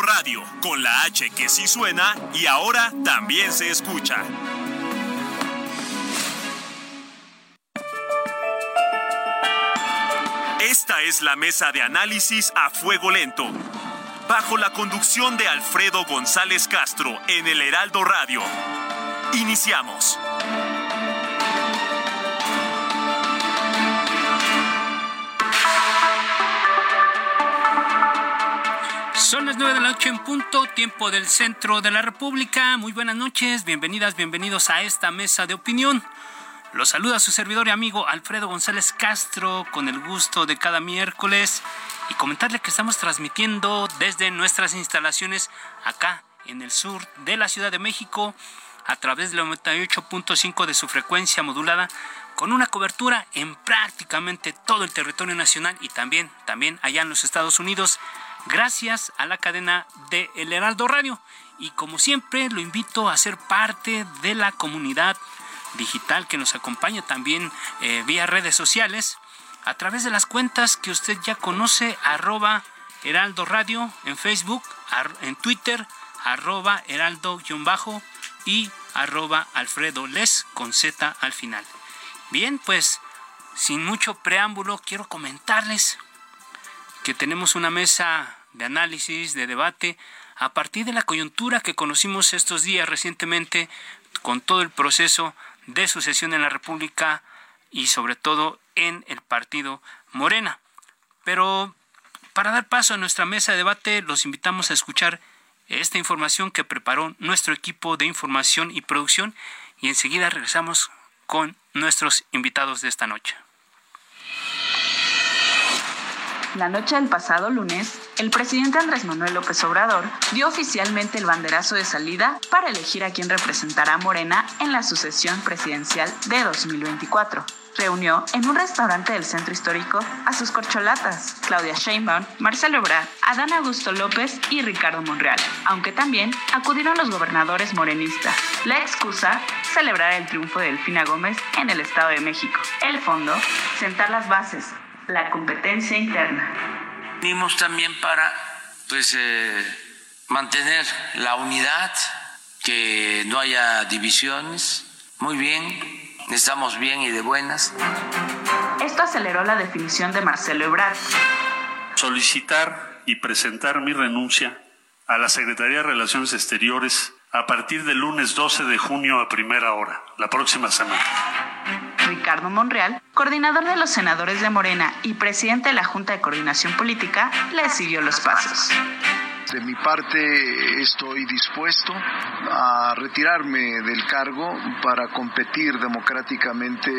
Radio, con la H que sí suena y ahora también se escucha. Esta es la mesa de análisis a fuego lento, bajo la conducción de Alfredo González Castro en el Heraldo Radio. Iniciamos. Son las 9 de la noche en punto, tiempo del centro de la República. Muy buenas noches, bienvenidas, bienvenidos a esta mesa de opinión. Los saluda su servidor y amigo Alfredo González Castro con el gusto de cada miércoles y comentarle que estamos transmitiendo desde nuestras instalaciones acá en el sur de la Ciudad de México a través del 98.5 de su frecuencia modulada con una cobertura en prácticamente todo el territorio nacional y también, también allá en los Estados Unidos, gracias a la cadena de El Heraldo Radio. Y como siempre, lo invito a ser parte de la comunidad digital que nos acompaña también eh, vía redes sociales a través de las cuentas que usted ya conoce, arroba Heraldo Radio en Facebook, en Twitter, arroba Heraldo-bajo y arroba Alfredo Les con Z al final. Bien, pues sin mucho preámbulo quiero comentarles que tenemos una mesa de análisis, de debate, a partir de la coyuntura que conocimos estos días recientemente con todo el proceso de sucesión en la República y sobre todo en el partido Morena. Pero para dar paso a nuestra mesa de debate, los invitamos a escuchar esta información que preparó nuestro equipo de información y producción y enseguida regresamos con nuestros invitados de esta noche. La noche del pasado lunes, el presidente Andrés Manuel López Obrador dio oficialmente el banderazo de salida para elegir a quien representará a Morena en la sucesión presidencial de 2024 reunió en un restaurante del centro histórico a sus corcholatas, Claudia Sheinbaum, Marcelo Ebrard, Adán Augusto López y Ricardo Monreal, aunque también acudieron los gobernadores morenistas. La excusa, celebrar el triunfo de Delfina Gómez en el Estado de México. El fondo, sentar las bases, la competencia interna. Venimos también para pues, eh, mantener la unidad, que no haya divisiones. Muy bien, estamos bien y de buenas. Esto aceleró la definición de Marcelo Ebrard. Solicitar y presentar mi renuncia a la Secretaría de Relaciones Exteriores a partir del lunes 12 de junio a primera hora, la próxima semana. Ricardo Monreal, coordinador de los senadores de Morena y presidente de la Junta de Coordinación Política, le siguió los pasos. De mi parte estoy dispuesto a retirarme del cargo para competir democráticamente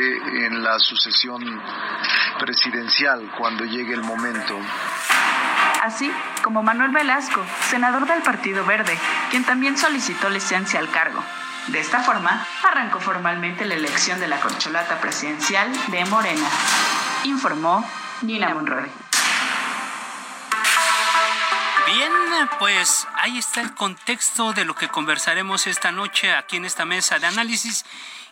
en la sucesión presidencial cuando llegue el momento. Así como Manuel Velasco, senador del Partido Verde, quien también solicitó licencia al cargo. De esta forma, arrancó formalmente la elección de la corcholata presidencial de Morena, informó Nina Monroy. Bien, pues ahí está el contexto de lo que conversaremos esta noche aquí en esta mesa de análisis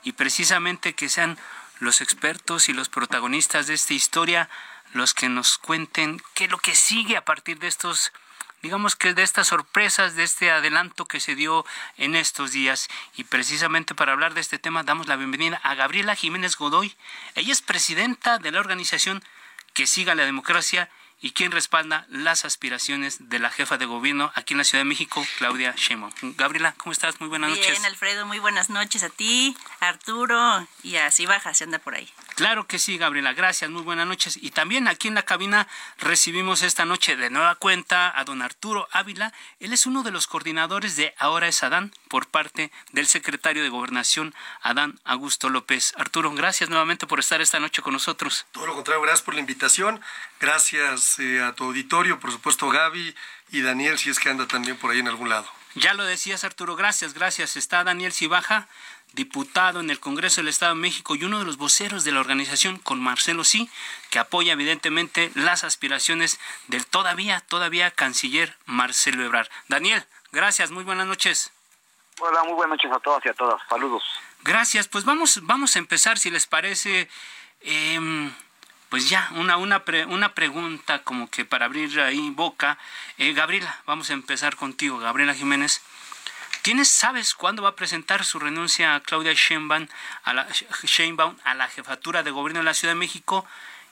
y precisamente que sean los expertos y los protagonistas de esta historia los que nos cuenten qué es lo que sigue a partir de estos digamos que de estas sorpresas, de este adelanto que se dio en estos días. Y precisamente para hablar de este tema damos la bienvenida a Gabriela Jiménez Godoy. Ella es presidenta de la organización Que Siga la Democracia y quien respalda las aspiraciones de la jefa de gobierno aquí en la Ciudad de México, Claudia Sheinbaum. Gabriela, ¿cómo estás? Muy buenas noches. Bien, Alfredo, muy buenas noches a ti, Arturo y así baja, se anda por ahí. Claro que sí, Gabriela, gracias, muy buenas noches. Y también aquí en la cabina recibimos esta noche de nueva cuenta a don Arturo Ávila. Él es uno de los coordinadores de Ahora es Adán, por parte del secretario de Gobernación, Adán Augusto López. Arturo, gracias nuevamente por estar esta noche con nosotros. Todo lo contrario, gracias por la invitación. Gracias eh, a tu auditorio, por supuesto Gaby y Daniel, si es que anda también por ahí en algún lado. Ya lo decías, Arturo, gracias, gracias. Está Daniel Cibaja, diputado en el Congreso del Estado de México y uno de los voceros de la organización con Marcelo Sí, que apoya evidentemente las aspiraciones del todavía, todavía canciller Marcelo Ebrard. Daniel, gracias, muy buenas noches. Hola, muy buenas noches a todas y a todas. Saludos. Gracias, pues vamos, vamos a empezar, si les parece, em, pues ya, una, una, una pregunta como que para abrir ahí boca. Eh, Gabriela, vamos a empezar contigo, Gabriela Jiménez. ¿Tienes, sabes cuándo va a presentar su renuncia a Claudia Sheinbaum a la, Sheinbaum a la jefatura de gobierno de la Ciudad de México?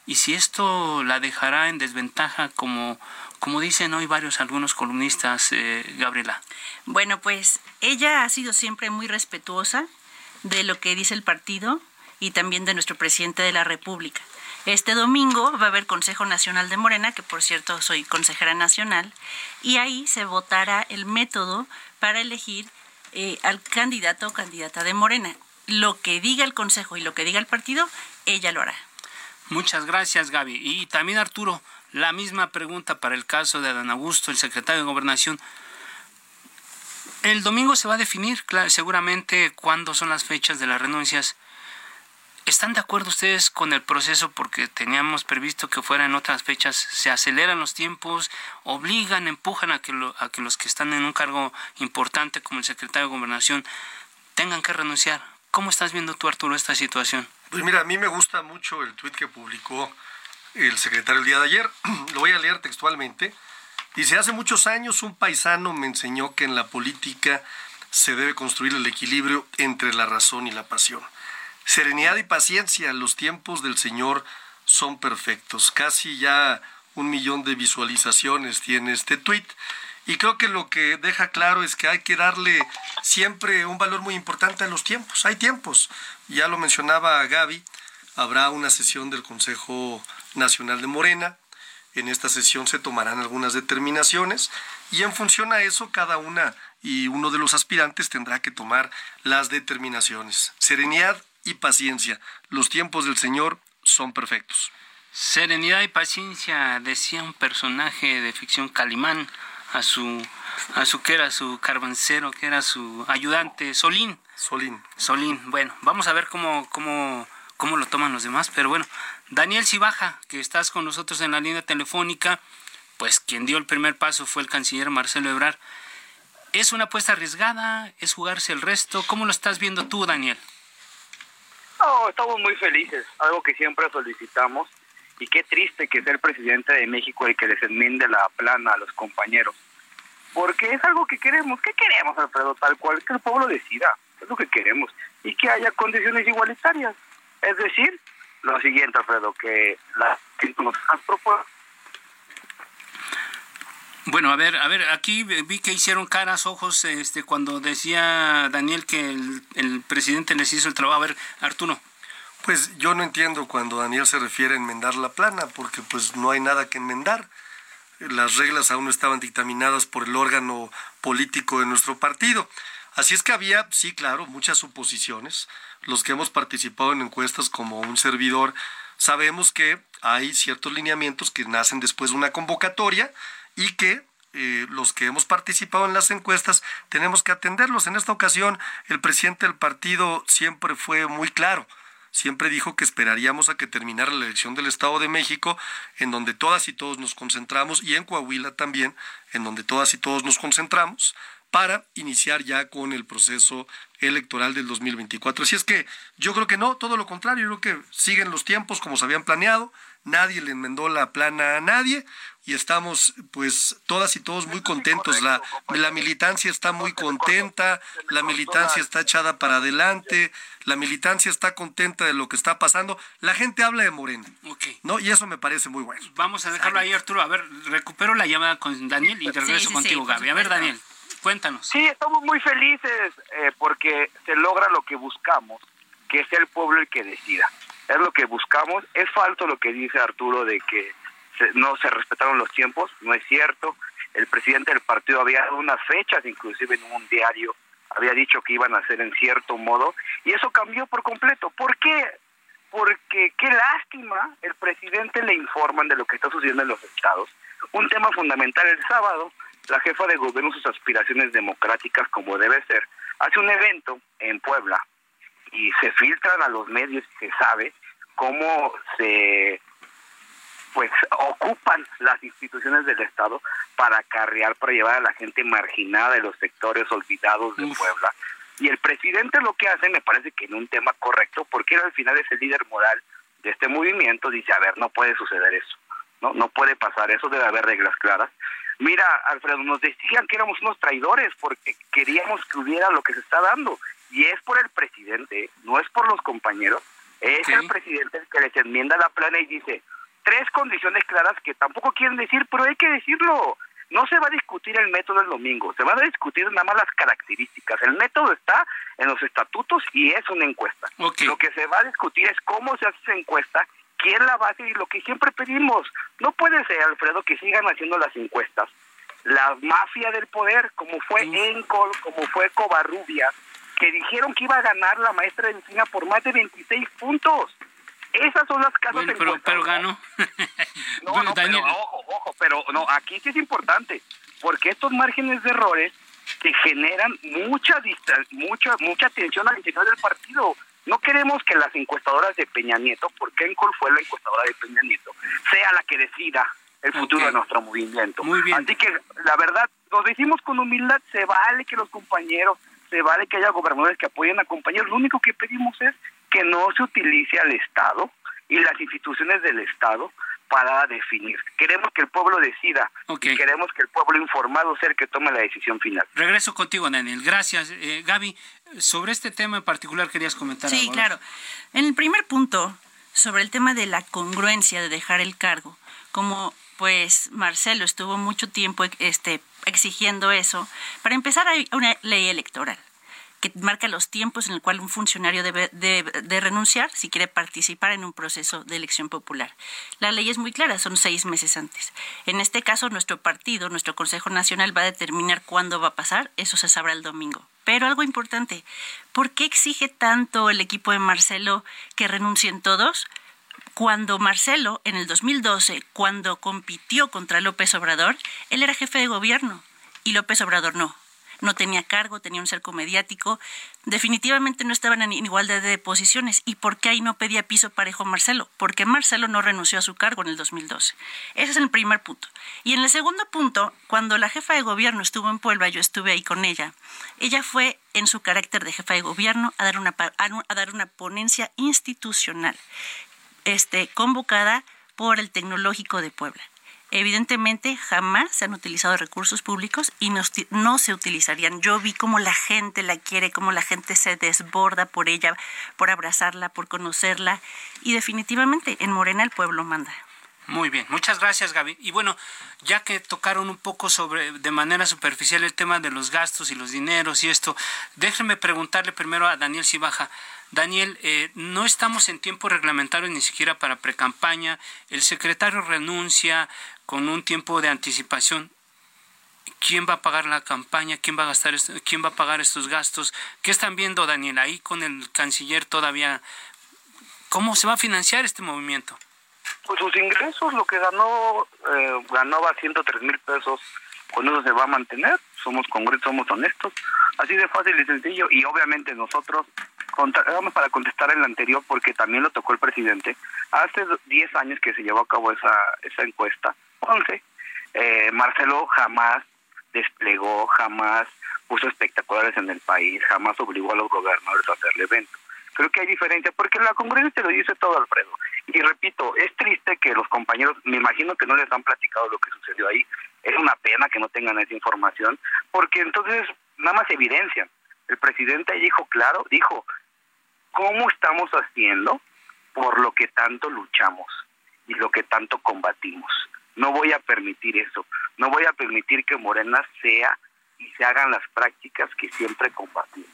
Y si esto la dejará en desventaja, como, como dicen hoy varios algunos columnistas, eh, Gabriela. Bueno, pues ella ha sido siempre muy respetuosa de lo que dice el partido y también de nuestro presidente de la República. Este domingo va a haber Consejo Nacional de Morena, que por cierto soy consejera nacional, y ahí se votará el método para elegir eh, al candidato o candidata de Morena. Lo que diga el Consejo y lo que diga el partido, ella lo hará. Muchas gracias, Gaby. Y también, Arturo, la misma pregunta para el caso de Adán Augusto, el secretario de Gobernación. El domingo se va a definir seguramente cuándo son las fechas de las renuncias. ¿Están de acuerdo ustedes con el proceso porque teníamos previsto que fuera en otras fechas? ¿Se aceleran los tiempos? ¿Obligan, empujan a que, a los que están en un cargo importante como el secretario de Gobernación tengan que renunciar? ¿Cómo estás viendo tú, Arturo, esta situación? Pues mira, a mí me gusta mucho el tuit que publicó el secretario el día de ayer. Lo voy a leer textualmente. Dice, hace muchos años un paisano me enseñó que en la política se debe construir el equilibrio entre la razón y la pasión. Serenidad y paciencia, los tiempos del Señor son perfectos. Casi ya un millón de visualizaciones tiene este tweet. Y creo que lo que deja claro es que hay que darle siempre un valor muy importante a los tiempos. Hay tiempos. Ya lo mencionaba Gaby, habrá una sesión del Consejo Nacional de Morena. En esta sesión se tomarán algunas determinaciones y en función a eso cada una y uno de los aspirantes tendrá que tomar las determinaciones. Serenidad y paciencia. Los tiempos del Señor son perfectos. Serenidad y paciencia, decía un personaje de ficción Calimán a su a su que era su carbancero, que era su ayudante, Solín. Solín. Solín. Bueno, vamos a ver cómo, cómo, cómo lo toman los demás, pero bueno, Daniel Cibaja, que estás con nosotros en la línea telefónica, pues quien dio el primer paso fue el canciller Marcelo Ebrard. ¿Es una apuesta arriesgada? ¿Es jugarse el resto? ¿Cómo lo estás viendo tú, Daniel? No, estamos muy felices, algo que siempre solicitamos. Y qué triste que sea el presidente de México el que les enmiende la plana a los compañeros. Porque es algo que queremos. ¿Qué queremos, Alfredo? Tal cual, que el pueblo decida. Es lo que queremos. Y que haya condiciones igualitarias. Es decir, lo siguiente, Alfredo, que la que nos has propuesto bueno, a ver, a ver, aquí vi que hicieron caras, ojos, este, cuando decía Daniel que el, presidente les hizo el trabajo. A ver, Arturo. Pues yo no entiendo cuando Daniel se refiere a enmendar la plana, porque pues no hay nada que enmendar. Las reglas aún no estaban dictaminadas por el órgano político de nuestro partido. Así es que había, sí, claro, muchas suposiciones. Los que hemos participado en encuestas como un servidor, sabemos que hay ciertos lineamientos que nacen después de una convocatoria y que eh, los que hemos participado en las encuestas tenemos que atenderlos. En esta ocasión, el presidente del partido siempre fue muy claro. Siempre dijo que esperaríamos a que terminara la elección del Estado de México, en donde todas y todos nos concentramos, y en Coahuila también, en donde todas y todos nos concentramos, para iniciar ya con el proceso electoral del 2024. Así es que yo creo que no, todo lo contrario, yo creo que siguen los tiempos como se habían planeado, nadie le enmendó la plana a nadie y estamos pues todas y todos muy contentos. La, la militancia está muy contenta, la militancia está echada para adelante, la militancia está contenta de lo que está pasando. La gente habla de Morena, ¿no? Y eso me parece muy bueno. Vamos a dejarlo ahí, Arturo. A ver, recupero la llamada con Daniel y te regreso contigo, Gaby. A ver, Daniel, cuéntanos. Sí, estamos muy felices eh, porque se logra lo que buscamos, que sea el pueblo el que decida es lo que buscamos. Es falso lo que dice Arturo de que no se respetaron los tiempos, no es cierto. El presidente del partido había dado unas fechas, inclusive en un diario, había dicho que iban a hacer en cierto modo, y eso cambió por completo. ¿Por qué? Porque qué lástima, el presidente le informan de lo que está sucediendo en los estados. Un tema fundamental el sábado, la jefa de gobierno, sus aspiraciones democráticas como debe ser, hace un evento en Puebla y se filtran a los medios y se sabe cómo se pues ocupan las instituciones del Estado para acarrear, para llevar a la gente marginada de los sectores olvidados de Puebla. Y el presidente lo que hace me parece que en un tema correcto, porque él al final es el líder moral de este movimiento, dice, a ver, no puede suceder eso, no, no puede pasar eso, debe haber reglas claras. Mira, Alfredo, nos decían que éramos unos traidores porque queríamos que hubiera lo que se está dando. Y es por el presidente, no es por los compañeros, es el presidente el que les enmienda la plana y dice, tres condiciones claras que tampoco quieren decir, pero hay que decirlo. No se va a discutir el método el domingo, se van a discutir nada más las características. El método está en los estatutos y es una encuesta. Lo que se va a discutir es cómo se hace esa encuesta, quién la va a hacer y lo que siempre pedimos. No puede ser, Alfredo, que sigan haciendo las encuestas. La mafia del poder, como fue Encol, como fue Covarrubias, que dijeron que iba a ganar la maestra de medicina por más de 26 puntos. Esas son las casas bueno, pero, pero ganó. no, no, pero ojo, ojo, pero no, aquí sí es importante, porque estos márgenes de errores que generan mucha mucha mucha tensión al interior del partido. No queremos que las encuestadoras de Peña Nieto, porque Encol fue la encuestadora de Peña Nieto, sea la que decida el futuro de nuestro movimiento. Muy bien. Así que la verdad, nos decimos con humildad, se vale que los compañeros, se vale que haya gobernadores que apoyen a compañeros, lo único que pedimos es que no se utilice al Estado y las instituciones del Estado para definir. Queremos que el pueblo decida y queremos que el pueblo informado sea el que tome la decisión final. Regreso contigo, Daniel. Gracias. Eh, Gaby, sobre este tema en particular querías comentar Sí, claro. En el primer punto, sobre el tema de la congruencia de dejar el cargo, como pues Marcelo estuvo mucho tiempo este, exigiendo eso, para empezar hay una ley electoral que marca los tiempos en el cual un funcionario debe de, renunciar si quiere participar en un proceso de elección popular. La ley es muy clara, son seis meses antes. En este caso, nuestro partido, nuestro Consejo Nacional va a determinar cuándo va a pasar, eso se sabrá el domingo. Pero algo importante, ¿por qué exige tanto el equipo de Marcelo que renuncien todos? Cuando Marcelo, en el 2012, cuando compitió contra López Obrador, él era jefe de gobierno y López Obrador no no tenía cargo, tenía un cerco mediático, definitivamente no estaban en igualdad de posiciones. ¿Y por qué ahí no pedía piso parejo Marcelo? Porque Marcelo no renunció a su cargo en el 2012. Ese es el primer punto. Y en el segundo punto, cuando la jefa de gobierno estuvo en Puebla, yo estuve ahí con ella, ella fue en su carácter de jefa de gobierno a dar una, a dar una ponencia institucional este, convocada por el Tecnológico de Puebla. Evidentemente jamás se han utilizado recursos públicos y no, se utilizarían. Yo vi cómo la gente la quiere, cómo la gente se desborda por ella, por abrazarla, por conocerla y definitivamente en Morena el pueblo manda. Muy bien, muchas gracias Gaby. Y bueno, ya que tocaron un poco sobre de manera superficial el tema de los gastos y los dineros y esto, déjenme preguntarle primero a Daniel Cibaja. Daniel, eh, no estamos en tiempo reglamentario ni siquiera para precampaña. El secretario renuncia, con un tiempo de anticipación. ¿Quién va a pagar la campaña? ¿Quién va a gastar quién va a pagar estos gastos? ¿Qué están viendo, Daniel, ahí con el canciller todavía? ¿Cómo se va a financiar este movimiento? Pues sus ingresos, lo que ganó, eh, ganaba 103 mil pesos, con eso se va a mantener. Somos congresos, somos honestos. Así de fácil y sencillo. Y obviamente nosotros, vamos para contestar el anterior, porque también lo tocó el presidente. Hace 10 años que se llevó a cabo esa, esa encuesta, 11, eh, Marcelo jamás desplegó, jamás puso espectaculares en el país, jamás obligó a los gobernadores a hacer el evento. Creo que hay diferencia, porque la congresia te lo dice todo, Alfredo. Y repito, es triste que los compañeros, me imagino que no les han platicado lo que sucedió ahí. Es una pena que no tengan esa información, porque entonces nada más evidencian. El presidente dijo claro, dijo, ¿cómo estamos haciendo por lo que tanto luchamos y lo que tanto combatimos? No voy a permitir eso. No voy a permitir que Morena sea y se hagan las prácticas que siempre combatimos.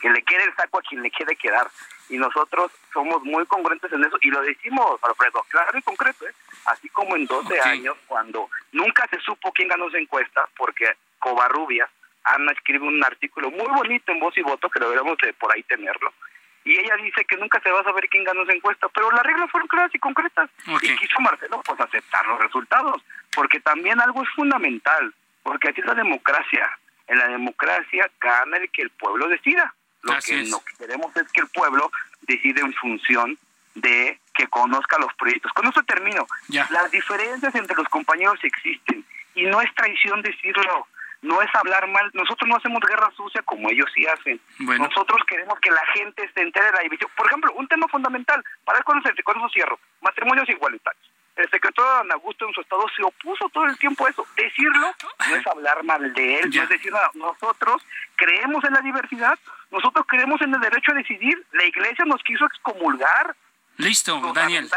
Que le quede el saco a quien le quiere quedar. Y nosotros somos muy congruentes en eso y lo decimos, Alfredo, claro y concreto. ¿eh? Así como en 12 años, cuando nunca se supo quién ganó esa encuesta, porque Covarrubias Ana escribe un artículo muy bonito en Voz y Voto, que deberíamos de por ahí tenerlo, y ella dice que nunca se va a saber quién ganó esa encuesta, pero las reglas fueron claras y concretas. Y quiso Marcelo pues aceptar los resultados, porque también algo es fundamental, porque así es la democracia. En la democracia gana el que el pueblo decida. Lo que queremos es que el pueblo decide en función de que conozca los proyectos. Con eso termino. Las diferencias entre los compañeros existen y no es traición decirlo no es hablar mal. Nosotros no hacemos guerra sucia como ellos sí hacen. Nosotros queremos que la gente se entere de la división. Por ejemplo, un tema fundamental, para el con eso cierro, matrimonios igualitarios. El secretario Don Augusto en su estado se opuso todo el tiempo a eso. Decirlo no es hablar mal de él, no es decir nada. Nosotros creemos en la diversidad, nosotros creemos en el derecho a decidir. La iglesia nos quiso excomulgar. Listo, Daniel.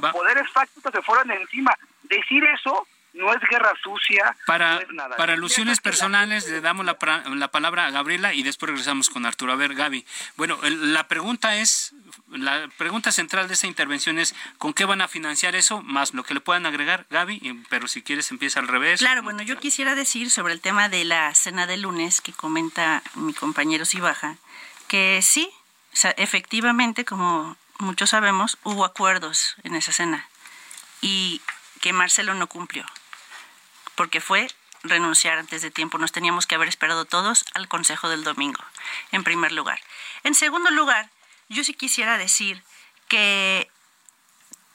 Los poderes fácticos se fueron encima. Decir eso no es guerra sucia. Para, nada. para alusiones personales le damos la, la, palabra a Gabriela y después regresamos con Arturo. A ver, Gaby. Bueno, la pregunta es, la pregunta central de esta intervención es, ¿con qué van a financiar eso? Más lo que le puedan agregar, Gaby, pero si quieres empieza al revés. Claro, bueno, yo quisiera decir sobre el tema de la cena de lunes que comenta mi compañero Sibaja, que sí, efectivamente, como muchos sabemos, hubo acuerdos en esa cena y que Marcelo no cumplió porque fue renunciar antes de tiempo. Nos teníamos que haber esperado todos al Consejo del Domingo, en primer lugar. En segundo lugar, yo sí quisiera decir que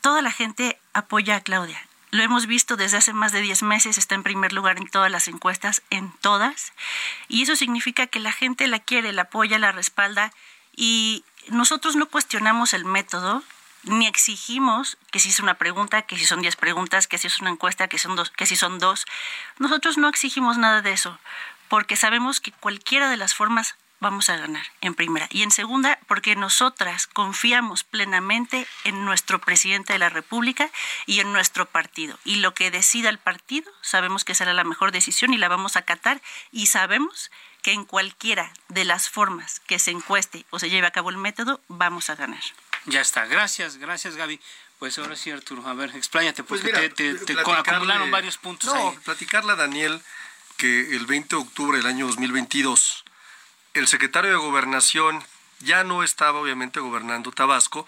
toda la gente apoya a Claudia. Lo hemos visto desde hace más de 10 meses, está en primer lugar en todas las encuestas, en todas. Y eso significa que la gente la quiere, la apoya, la respalda. Y nosotros no cuestionamos el método, ni exigimos que si es una pregunta, que si son diez preguntas, que si es una encuesta, que, son dos, que si son dos. Nosotros no exigimos nada de eso, porque sabemos que cualquiera de las formas vamos a ganar, en primera. Y en segunda, porque nosotras confiamos plenamente en nuestro presidente de la República y en nuestro partido. Y lo que decida el partido, sabemos que será la mejor decisión y la vamos a acatar y sabemos que en cualquiera de las formas que se encueste o se lleve a cabo el método, vamos a ganar. Ya está, gracias, gracias Gaby. Pues ahora sí, Arturo, a ver, expláyate, porque pues te, te, acumularon varios puntos no, platicarle a Daniel que el 20 de octubre del año 2022, el secretario de Gobernación ya no estaba obviamente gobernando Tabasco,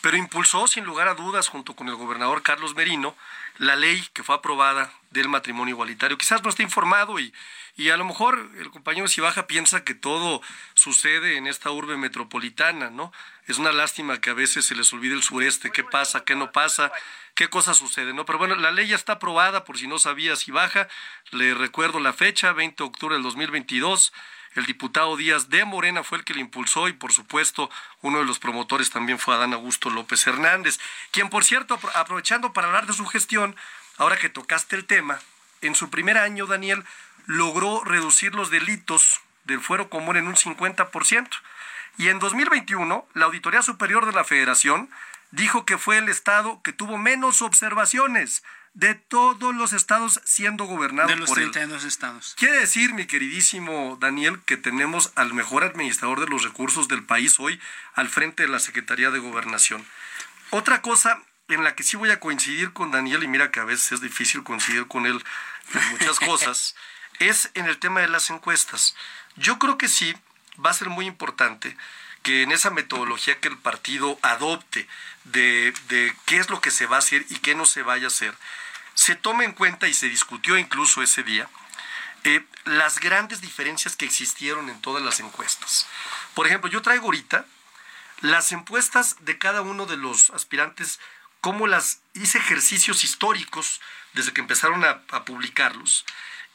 pero impulsó sin lugar a dudas, junto con el gobernador Carlos Merino, la ley que fue aprobada del matrimonio igualitario. Quizás no esté informado y, y a lo mejor el compañero Sibaja piensa que todo sucede en esta urbe metropolitana, ¿no? Es una lástima que a veces se les olvide el sureste, qué pasa, qué no pasa, qué cosas suceden, ¿no? Pero bueno, la ley ya está aprobada, por si no sabía Sibaja. Le recuerdo la fecha, 20 de octubre del 2022. El diputado Díaz de Morena fue el que le impulsó y por supuesto uno de los promotores también fue Adán Augusto López Hernández, quien por cierto, aprovechando para hablar de su gestión, ahora que tocaste el tema, en su primer año, Daniel, logró reducir los delitos del fuero común en un 50%. Y en 2021, la Auditoría Superior de la Federación dijo que fue el estado que tuvo menos observaciones de todos los estados siendo gobernados de los por 32 estados. Quiere decir, mi queridísimo Daniel, que tenemos al mejor administrador de los recursos del país hoy al frente de la Secretaría de Gobernación. Otra cosa en la que sí voy a coincidir con Daniel, y mira que a veces es difícil coincidir con él en muchas cosas, es en el tema de las encuestas. Yo creo que sí va a ser muy importante que en esa metodología que el partido adopte de, qué es lo que se va a hacer y qué no se vaya a hacer, se tome en cuenta y se discutió incluso ese día eh, las grandes diferencias que existieron en todas las encuestas. Por ejemplo, yo traigo ahorita las encuestas de cada uno de los aspirantes, cómo las hice ejercicios históricos desde que empezaron a publicarlos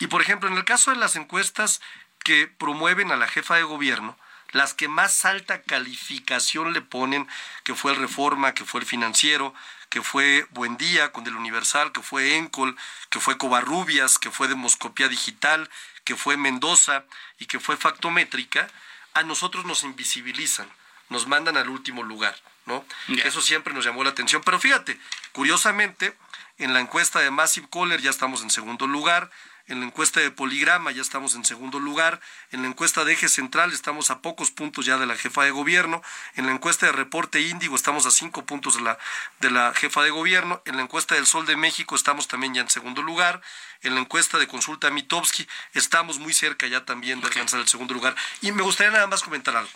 y por ejemplo, en el caso de las encuestas que promueven a la jefa de gobierno, las que más alta calificación le ponen, que fue el Reforma, que fue el Financiero, que fue Buen Día con el Universal, que fue Encol, que fue Covarrubias, que fue Demoscopía Digital, que fue Mendoza y que fue Factométrica, a nosotros nos invisibilizan, nos mandan al último lugar, ¿no? Eso siempre nos llamó la atención. Pero fíjate, curiosamente, En la encuesta de Massive Caller ya estamos en segundo lugar. En la encuesta de Poligrama ya estamos en segundo lugar. En la encuesta de Eje Central estamos a pocos puntos ya de la jefa de gobierno. En la encuesta de Reporte Índigo estamos a cinco puntos de la, de la jefa de gobierno. En la encuesta del Sol de México estamos también ya en segundo lugar. En la encuesta de Consulta Mitowski estamos muy cerca ya también de alcanzar el segundo lugar. Y me gustaría nada más comentar algo.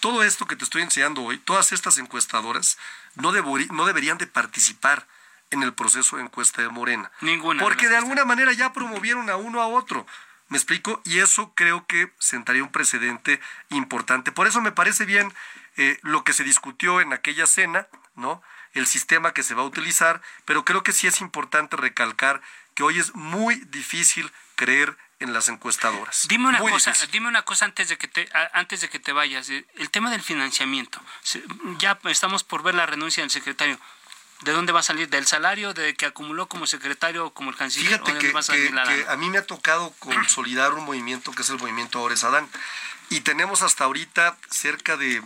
Todo esto que te estoy enseñando hoy, todas estas encuestadoras no, no deberían de participar en el proceso de encuesta de Morena. Ninguna. Porque de alguna manera ya promovieron a uno a otro. ¿Me explico? Y eso creo que sentaría un precedente importante. Por eso me parece bien eh, lo que se discutió en aquella cena, ¿no? El sistema que se va a utilizar, pero creo que sí es importante recalcar que hoy es muy difícil creer en las encuestadoras. Dime una cosa, dime una cosa antes de que te antes de que te vayas, el tema del financiamiento. Ya estamos por ver la renuncia del secretario. ¿De dónde va a salir? ¿Del salario de que acumuló como secretario como el canciller? Fíjate que, a, mí me ha tocado consolidar un movimiento que es el movimiento Ores Adán. Y tenemos hasta ahorita cerca de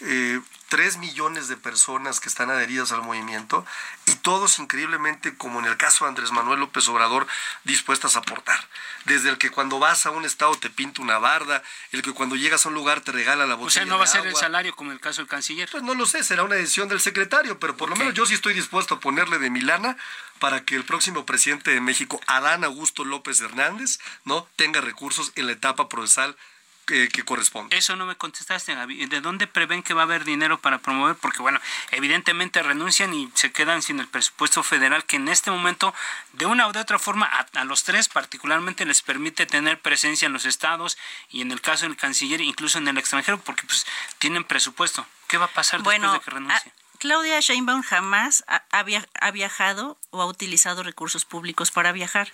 eh, 3 millones de personas que están adheridas al movimiento y todos increíblemente, como en el caso de Andrés Manuel López Obrador, dispuestas a aportar. Desde el que cuando vas a un estado te pinta una barda, el que cuando llegas a un lugar te regala la botella. O sea, no va a ser el salario como el caso del canciller. Pues no lo sé, será una decisión del secretario, pero por lo menos yo sí estoy dispuesto a ponerle de Milana para que el próximo presidente de México, Adán Augusto López Hernández, no tenga recursos en la etapa procesal que, corresponde. Eso no me contestaste, Gaby. ¿De dónde prevén que va a haber dinero para promover? Porque, bueno, evidentemente renuncian y se quedan sin el presupuesto federal que en este momento, de una u de otra forma, a, los tres particularmente les permite tener presencia en los estados y en el caso del canciller, incluso en el extranjero, porque pues tienen presupuesto. ¿Qué va a pasar después de que renuncie? Claudia Sheinbaum jamás ha, viajado o ha utilizado recursos públicos para viajar.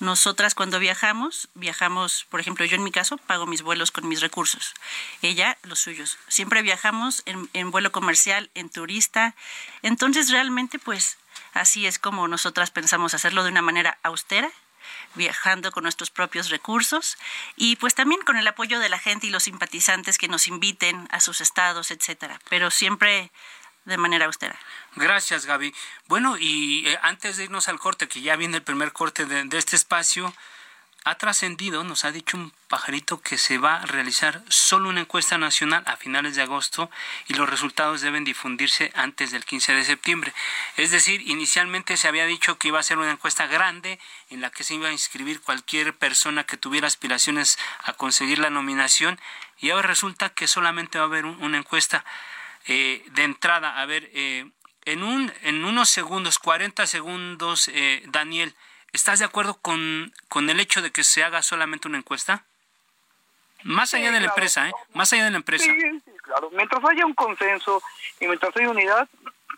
Nosotras cuando viajamos, viajamos, por ejemplo, yo en mi caso pago mis vuelos con mis recursos, ella los suyos. Siempre viajamos en, en vuelo comercial, en turista. Entonces realmente pues así es como nosotras pensamos hacerlo de una manera austera, viajando con nuestros propios recursos y pues también con el apoyo de la gente y los simpatizantes que nos inviten a sus estados, etcétera. Pero siempre de manera austera. Gracias, Gaby. Bueno, y eh, antes de irnos al corte, que ya viene el primer corte de, este espacio, ha trascendido, nos ha dicho un pajarito que se va a realizar solo una encuesta nacional a finales de agosto y los resultados deben difundirse antes del 15 de septiembre. Es decir, inicialmente se había dicho que iba a ser una encuesta grande en la que se iba a inscribir cualquier persona que tuviera aspiraciones a conseguir la nominación y ahora resulta que solamente va a haber una encuesta. Eh, de entrada, a ver, eh, en, un, en unos segundos, 40 segundos, eh, Daniel, ¿estás de acuerdo con, con el hecho de que se haga solamente una encuesta? Más allá de la empresa, ¿eh? Más allá de la empresa. Sí, claro. Mientras haya un consenso y mientras haya unidad,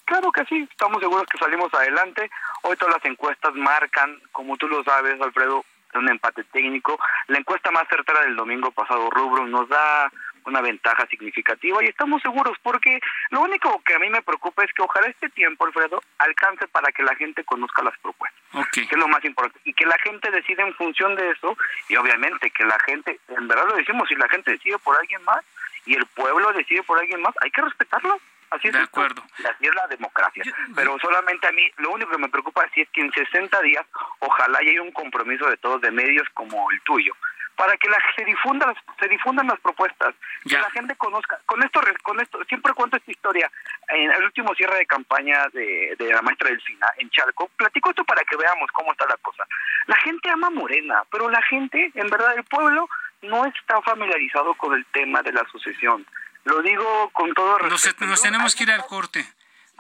claro que sí, estamos seguros que salimos adelante. Hoy todas las encuestas marcan, como tú lo sabes, Alfredo, un empate técnico. La encuesta más certera del domingo pasado, Rubro, nos da una ventaja significativa y estamos seguros porque lo único que a mí me preocupa es que ojalá este tiempo, Alfredo, alcance para que la gente conozca las propuestas, que es lo más importante, y que la gente decida en función de eso y obviamente que la gente, en verdad lo decimos, si la gente decide por alguien más y el pueblo decide por alguien más, hay que respetarlo. Así es, de acuerdo. así es la democracia. Pero solamente a mí, lo único que me preocupa es que en 60 días, ojalá haya un compromiso de todos, de medios como el tuyo, para que la, se difundan se difundan las propuestas que la gente conozca. Con esto con esto siempre cuento esta historia. En el último cierre de campaña de, de la maestra Delfina en Chalco platico esto para que veamos cómo está la cosa. La gente ama Morena pero la gente en verdad el pueblo no está familiarizado con el tema de la sucesión. Lo digo con todo respeto. nos tenemos que ir al corte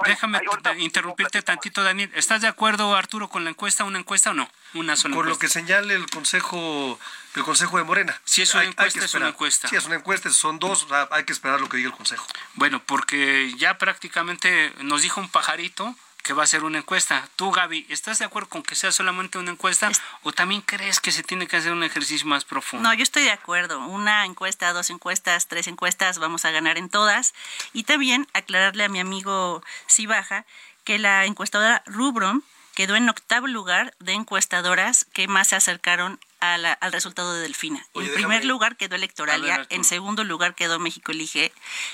Déjame interrumpirte tantito, Daniel. ¿Estás de acuerdo, Arturo, con la encuesta, una encuesta o no? Una sola Con lo que señale el Consejo el Consejo de Morena. Si es una encuesta, es una encuesta. Si es una encuesta, son dos, hay que esperar lo que diga el Consejo. Bueno, porque ya prácticamente nos dijo un pajarito que va a ser una encuesta. Tú, Gaby, ¿estás de acuerdo con que sea solamente una encuesta o también crees que se tiene que hacer un ejercicio más profundo? No, yo estoy de acuerdo. Una encuesta, dos encuestas, tres encuestas, vamos a ganar en todas. Y también aclararle a mi amigo Sibaja que la encuestadora Rubron quedó en octavo lugar de encuestadoras que más se acercaron al resultado de Delfina. en primer lugar quedó Electoralia, en segundo lugar quedó México Elige,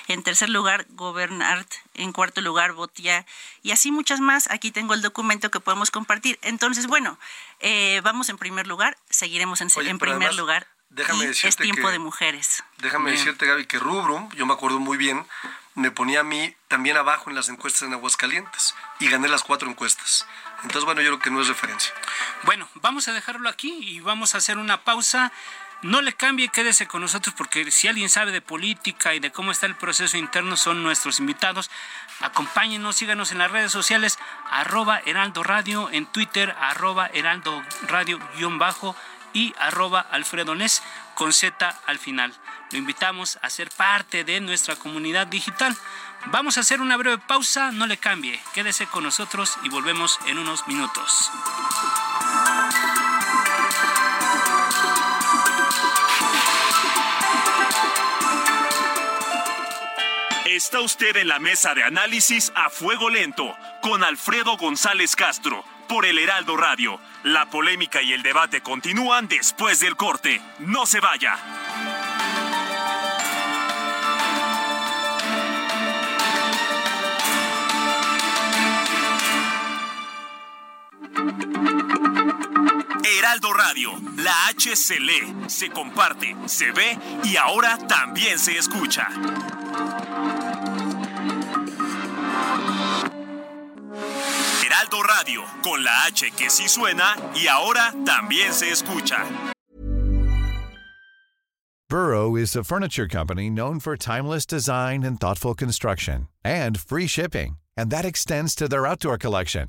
en tercer lugar Gobernart, en cuarto lugar Botia y así muchas más. Aquí tengo el documento que podemos compartir. Entonces, bueno, eh, vamos en primer lugar, seguiremos en, en primer lugar. Déjame decirte es tiempo de mujeres. Déjame decirte, Gaby, que Rubro, yo me acuerdo muy bien, me ponía a mí también abajo en las encuestas en Aguascalientes y gané las cuatro encuestas. Entonces, bueno, yo creo que no es referencia. Bueno, vamos a dejarlo aquí y vamos a hacer una pausa. No le cambie, quédese con nosotros porque si alguien sabe de política y de cómo está el proceso interno son nuestros invitados. Acompáñenos, síganos en las redes sociales, arroba Heraldo Radio, en Twitter, arroba Heraldo Radio guion bajo y arroba Alfredo Nes con Z al final. Lo invitamos a ser parte de nuestra comunidad digital. Vamos a hacer una breve pausa, no le cambie, quédese con nosotros y volvemos en unos minutos. Está usted en la mesa de análisis a fuego lento con Alfredo González Castro por el Heraldo Radio. La polémica y el debate continúan después del corte. No se vaya. Heraldo Radio, la H se lee, se comparte, se ve y ahora también se escucha. Heraldo Radio, con la H que sí suena y ahora también se escucha. Burrow is a furniture company known for timeless design and thoughtful construction and free shipping, and that extends to their outdoor collection.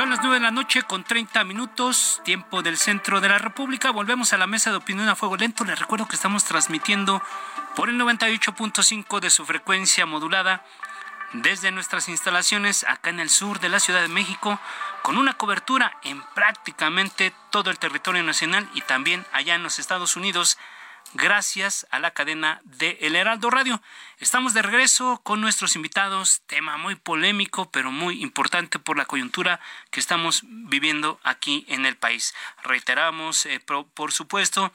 Son las 9 de la noche con 30 minutos, tiempo del centro de la República. Volvemos a la mesa de opinión a fuego lento. Les recuerdo que estamos transmitiendo por el 98.5 de su frecuencia modulada desde nuestras instalaciones acá en el sur de la Ciudad de México, con una cobertura en prácticamente todo el territorio nacional y también allá en los Estados Unidos, gracias a la cadena de El Heraldo Radio. Estamos de regreso con nuestros invitados, tema muy polémico, pero muy importante por la coyuntura que estamos viviendo aquí en el país. Reiteramos, eh, por supuesto,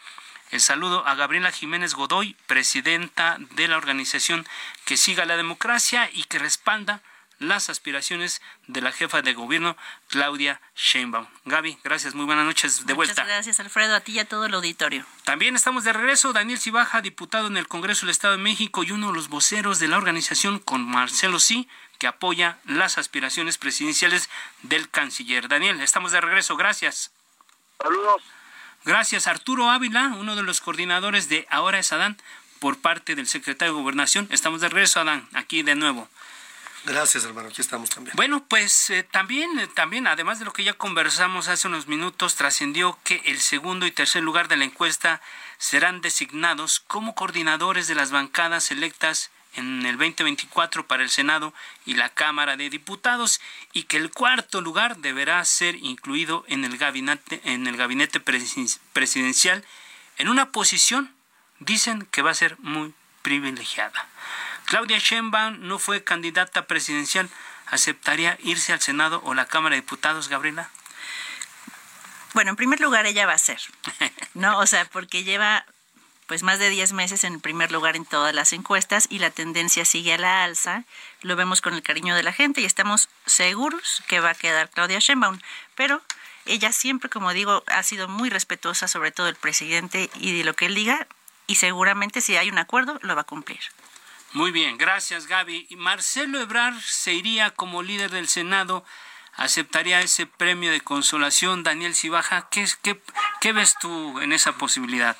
el saludo a Gabriela Jiménez Godoy, presidenta de la organización que siga la democracia y que respalda las aspiraciones de la jefa de gobierno, Claudia Sheinbaum. Gaby, gracias, muy buenas noches de vuelta. Muchas gracias, Alfredo, a ti y a todo el auditorio. También estamos de regreso, Daniel Cibaja, diputado en el Congreso del Estado de México y uno de los voceros de la organización con Marcelo Sí, que apoya las aspiraciones presidenciales del canciller. Daniel, estamos de regreso, gracias. Saludos. Gracias, Arturo Ávila, uno de los coordinadores de Ahora es Adán, por parte del secretario de Gobernación. Estamos de regreso, Adán, aquí de nuevo. Gracias, hermano. Aquí estamos también. Bueno, pues eh, también, eh, también, además de lo que ya conversamos hace unos minutos, trascendió que el segundo y tercer lugar de la encuesta serán designados como coordinadores de las bancadas electas en el 2024 para el Senado y la Cámara de Diputados y que el cuarto lugar deberá ser incluido en el gabinete, en el gabinete presidencial en una posición, dicen que va a ser muy privilegiada. Claudia Sheinbaum no fue candidata presidencial, ¿aceptaría irse al Senado o la Cámara de Diputados, Gabriela? Bueno, en primer lugar ella va a ser, ¿no? O sea, porque lleva pues más de 10 meses en el primer lugar en todas las encuestas y la tendencia sigue a la alza. Lo vemos con el cariño de la gente y estamos seguros que va a quedar Claudia Sheinbaum, pero ella siempre, como digo, ha sido muy respetuosa sobre todo del presidente y de lo que él diga y seguramente si hay un acuerdo lo va a cumplir. Muy bien, gracias Gaby. Y Marcelo Ebrar se iría como líder del Senado, aceptaría ese premio de consolación. Daniel Cibaja, ¿qué, qué, ves tú en esa posibilidad?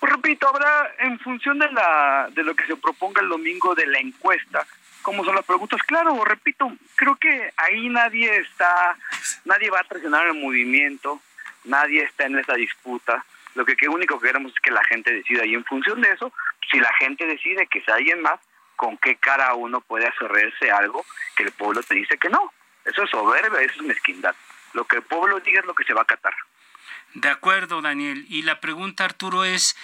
Pues repito, habrá en función de, la, de lo que se proponga el domingo de la encuesta, cómo son las preguntas. Claro, repito, creo que ahí nadie está, nadie va a traicionar el movimiento, nadie está en esa disputa. Lo que, que único que queremos es que la gente decida y en función de eso, si la gente decide que sea alguien más, ¿con qué cara uno puede hacerse algo que el pueblo te dice que no? Eso es soberbia, eso es mezquindad. Lo que el pueblo diga es lo que se va a acatar. De acuerdo, Daniel. Y la pregunta, Arturo, es,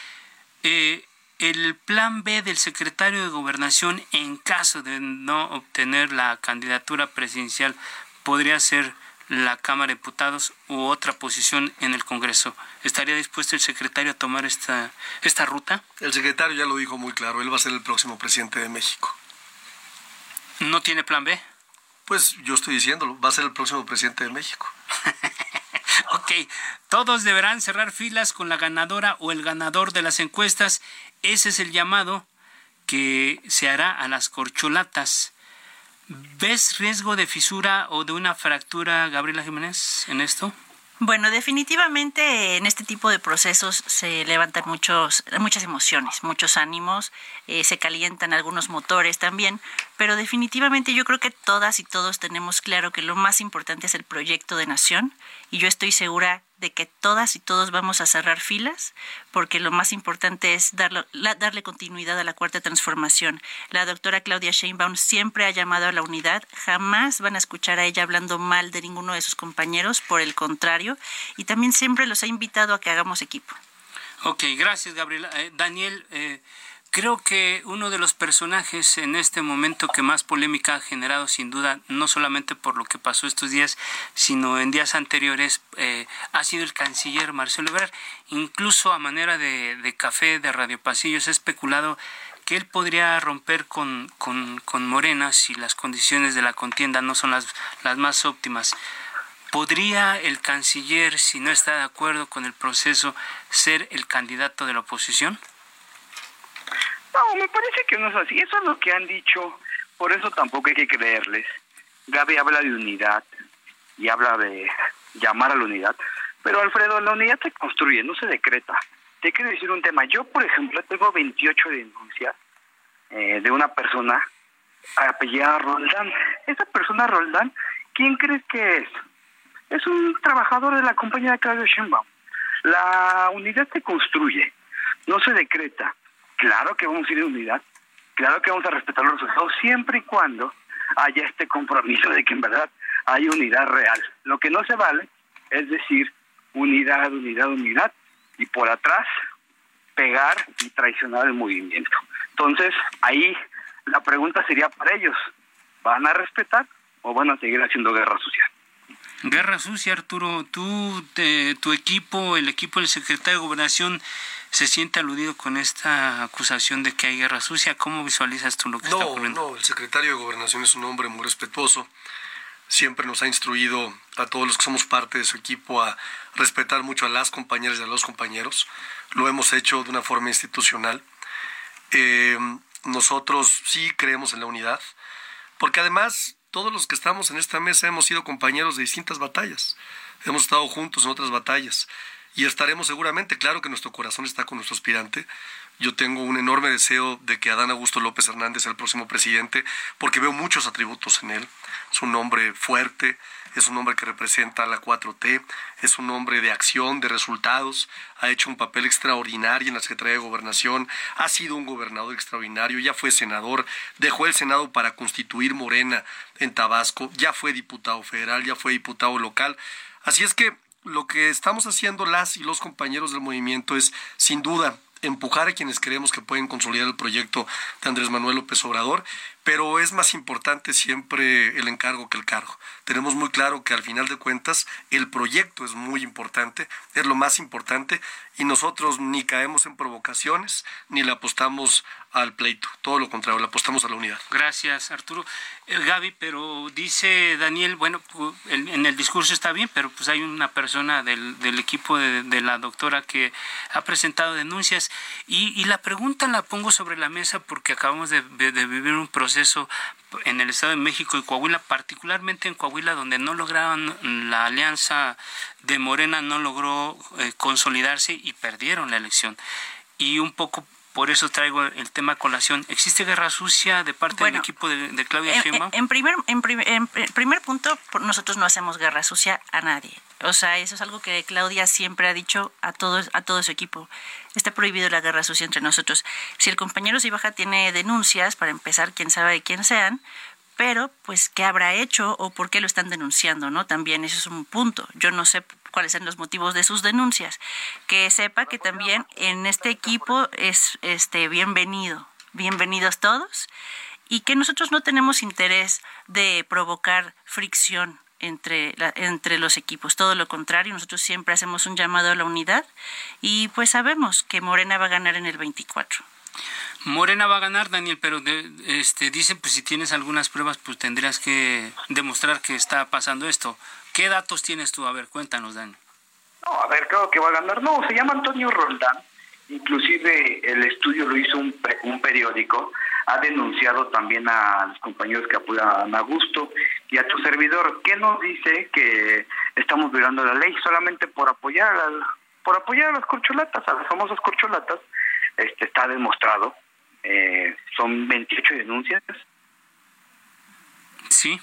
eh, ¿el plan B del secretario de Gobernación en caso de no obtener la candidatura presidencial podría ser la Cámara de Diputados u otra posición en el Congreso. ¿Estaría dispuesto el secretario a tomar esta, esta ruta? El secretario ya lo dijo muy claro, él va a ser el próximo presidente de México. ¿No tiene plan B? Pues yo estoy diciéndolo, va a ser el próximo presidente de México. ok, todos deberán cerrar filas con la ganadora o el ganador de las encuestas. Ese es el llamado que se hará a las corcholatas. ¿Ves riesgo de fisura o de una fractura, Gabriela Jiménez, en esto? Bueno, definitivamente en este tipo de procesos se levantan muchos, muchas emociones, muchos ánimos, eh, se calientan algunos motores también, pero definitivamente yo creo que todas y todos tenemos claro que lo más importante es el proyecto de nación y yo estoy segura de que todas y todos vamos a cerrar filas, porque lo más importante es darle continuidad a la cuarta transformación. La doctora Claudia Sheinbaum siempre ha llamado a la unidad, jamás van a escuchar a ella hablando mal de ninguno de sus compañeros, por el contrario, y también siempre los ha invitado a que hagamos equipo. Ok, gracias Gabriela. Eh, Daniel, eh, Creo que uno de los personajes en este momento que más polémica ha generado, sin duda, no solamente por lo que pasó estos días, sino en días anteriores, eh, ha sido el canciller Marcelo Ebrard. Incluso a manera de, café de Radio Pasillo se ha especulado que él podría romper con, con, Morena si las condiciones de la contienda no son las, las más óptimas. ¿Podría el canciller, si no está de acuerdo con el proceso, ser el candidato de la oposición? No, me parece que no es así. Eso es lo que han dicho. Por eso tampoco hay que creerles. Gaby habla de unidad y habla de llamar a la unidad. Pero Alfredo, la unidad se construye, no se decreta. Te quiero decir un tema. Yo, por ejemplo, tengo 28 denuncias eh, de una persona apellidada Roldán. Esa persona Roldán, ¿quién crees que es? Es un trabajador de la compañía de Claudio Sheinbaum. La unidad se construye, no se decreta. Claro que vamos a ir en unidad, claro que vamos a respetar los resultados siempre y cuando haya este compromiso de que en verdad hay unidad real. Lo que no se vale es decir unidad, unidad, unidad y por atrás pegar y traicionar el movimiento. Entonces, ahí la pregunta sería para ellos, ¿van a respetar o van a seguir haciendo guerra sucia? Guerra sucia, Arturo. Tú, tu equipo, el equipo del secretario de Gobernación, se siente aludido con esta acusación de que hay guerra sucia. ¿Cómo visualizas tú lo que está ocurriendo? No, el secretario de Gobernación es un hombre muy respetuoso. Siempre nos ha instruido a todos los que somos parte de su equipo a respetar mucho a las compañeras y a los compañeros. Lo hemos hecho de una forma institucional. Eh, nosotros sí creemos en la unidad, porque además todos los que estamos en esta mesa hemos sido compañeros de distintas batallas. Hemos estado juntos en otras batallas y estaremos seguramente, claro que nuestro corazón está con nuestro aspirante. Yo tengo un enorme deseo de que Adán Augusto López Hernández sea el próximo presidente, porque veo muchos atributos en él. Es un hombre fuerte, es un hombre que representa a la 4T, es un hombre de acción, de resultados, ha hecho un papel extraordinario en la Secretaría de Gobernación, ha sido un gobernador extraordinario, ya fue senador, dejó el Senado para constituir Morena en Tabasco, ya fue diputado federal, ya fue diputado local. Así es que lo que estamos haciendo las y los compañeros del movimiento es, sin duda, empujar a quienes creemos que pueden consolidar el proyecto de Andrés Manuel López Obrador, pero es más importante siempre el encargo que el cargo. Tenemos muy claro que al final de cuentas el proyecto es muy importante, es lo más importante y nosotros ni caemos en provocaciones ni le apostamos al pleito, todo lo contrario, le apostamos a la unidad. Gracias, Arturo. Eh, Gaby, pero dice Daniel, bueno, en el discurso está bien, pero pues hay una persona del, del equipo de, la doctora que ha presentado denuncias y, y, la pregunta la pongo sobre la mesa porque acabamos de, de vivir un proceso en el Estado de México y Coahuila, particularmente en Coahuila, donde no lograron la alianza de Morena, no logró eh, consolidarse y perdieron la elección. Y un poco por eso traigo el tema colación. ¿Existe guerra sucia de parte del equipo de, Claudia Sheinbaum? En, primer, en, primer punto, nosotros no hacemos guerra sucia a nadie. O sea, eso es algo que Claudia siempre ha dicho a todo, a todo su equipo. Está prohibido la guerra sucia entre nosotros. Si el compañero Cibaja tiene denuncias, para empezar, quién sabe de quién sean, pero pues qué habrá hecho o por qué lo están denunciando, ¿no? También eso es un punto. Yo no sé cuáles son los motivos de sus denuncias. Que sepa que también en este equipo es este bienvenido, bienvenidos todos y que nosotros no tenemos interés de provocar fricción entre, entre los equipos. Todo lo contrario, nosotros siempre hacemos un llamado a la unidad y pues sabemos que Morena va a ganar en el 24. Morena va a ganar, Daniel, pero este, dicen, pues si tienes algunas pruebas, pues tendrías que demostrar que está pasando esto. ¿Qué datos tienes tú? A ver, cuéntanos, Daniel. No, a ver, creo que va a ganar. No, se llama Antonio Roldán. Inclusive el estudio lo hizo un, un periódico. Ha denunciado también a los compañeros que apoyan a Augusto y a tu servidor. ¿Qué nos dice que estamos violando la ley solamente por apoyar a, por apoyar a las corcholatas, a las famosas corcholatas? Este, está demostrado eh, son 28 denuncias. Sí.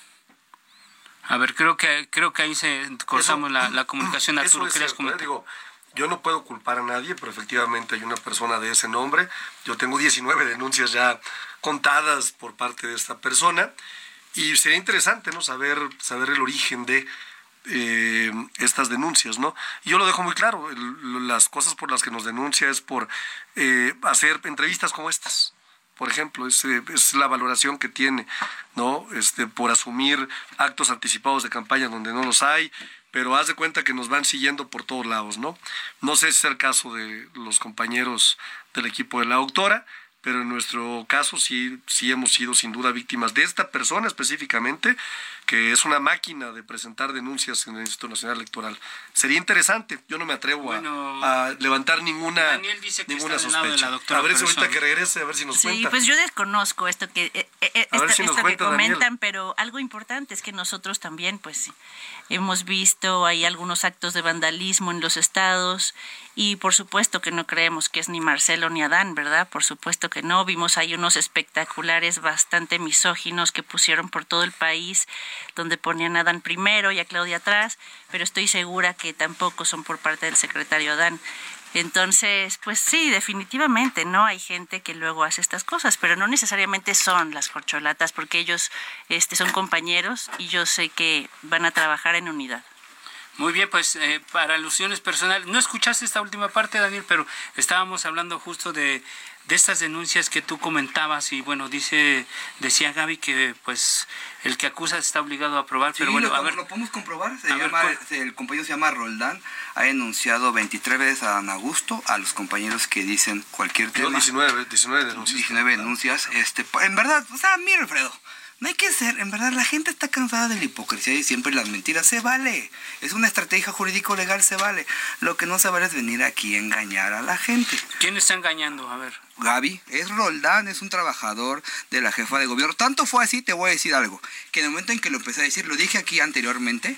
A ver, creo que creo que ahí se cortamos la, comunicación. Arturo, eso es ¿eh? digo, yo no puedo culpar a nadie, pero efectivamente hay una persona de ese nombre. Yo tengo 19 denuncias ya contadas por parte de esta persona y sería interesante no saber saber el origen de eh, estas denuncias, ¿no? Y yo lo dejo muy claro, las cosas por las que nos denuncia es por eh, hacer entrevistas como estas, por ejemplo, es, es, la valoración que tiene, ¿no? Este, por asumir actos anticipados de campaña donde no los hay, pero haz de cuenta que nos van siguiendo por todos lados, ¿no? No sé si es el caso de los compañeros del equipo de la doctora, pero en nuestro caso sí, sí hemos sido sin duda víctimas de esta persona específicamente, que es una máquina de presentar denuncias en el Instituto Nacional Electoral. Sería interesante, yo no me atrevo a, levantar ninguna, ninguna sospecha. a ver si ahorita que regrese, a ver si nos cuenta. Sí, pues yo desconozco esto que, eh, eh, esto, que comentan, pero algo importante es que nosotros también, pues hemos visto ahí algunos actos de vandalismo en los estados y por supuesto que no creemos que es ni Marcelo ni Adán, ¿verdad? Por supuesto que no. Vimos ahí unos espectaculares bastante misóginos que pusieron por todo el país, donde ponían a Adán primero y a Claudia atrás, pero estoy segura que tampoco son por parte del secretario Adán. Entonces, pues sí, definitivamente, ¿no? Hay gente que luego hace estas cosas, pero no necesariamente son las corcholatas, porque ellos este, son compañeros y yo sé que van a trabajar en unidad. Muy bien, pues eh, para alusiones personales, no escuchaste esta última parte, Daniel, pero estábamos hablando justo de, de estas denuncias que tú comentabas y bueno, dice decía Gaby que pues el que acusa está obligado a probar, pero bueno, lo, a ver. lo podemos comprobar, el compañero se llama Roldán, ha denunciado 23 veces a Ana Augusto, a los compañeros que dicen cualquier tema. 19, 19 denuncias. 19 denuncias, este, en verdad, o sea, mire, Alfredo, no hay que ser, en verdad, la gente está cansada de la hipocresía y siempre las mentiras. Se vale. Es una estrategia jurídico-legal, se vale. Lo que no se vale es venir aquí a engañar a la gente. ¿Quién está engañando? A ver. Gaby, es Roldán, es un trabajador de la jefa de gobierno. Tanto fue así, te voy a decir algo, que en el momento en que lo empecé a decir, lo dije aquí anteriormente,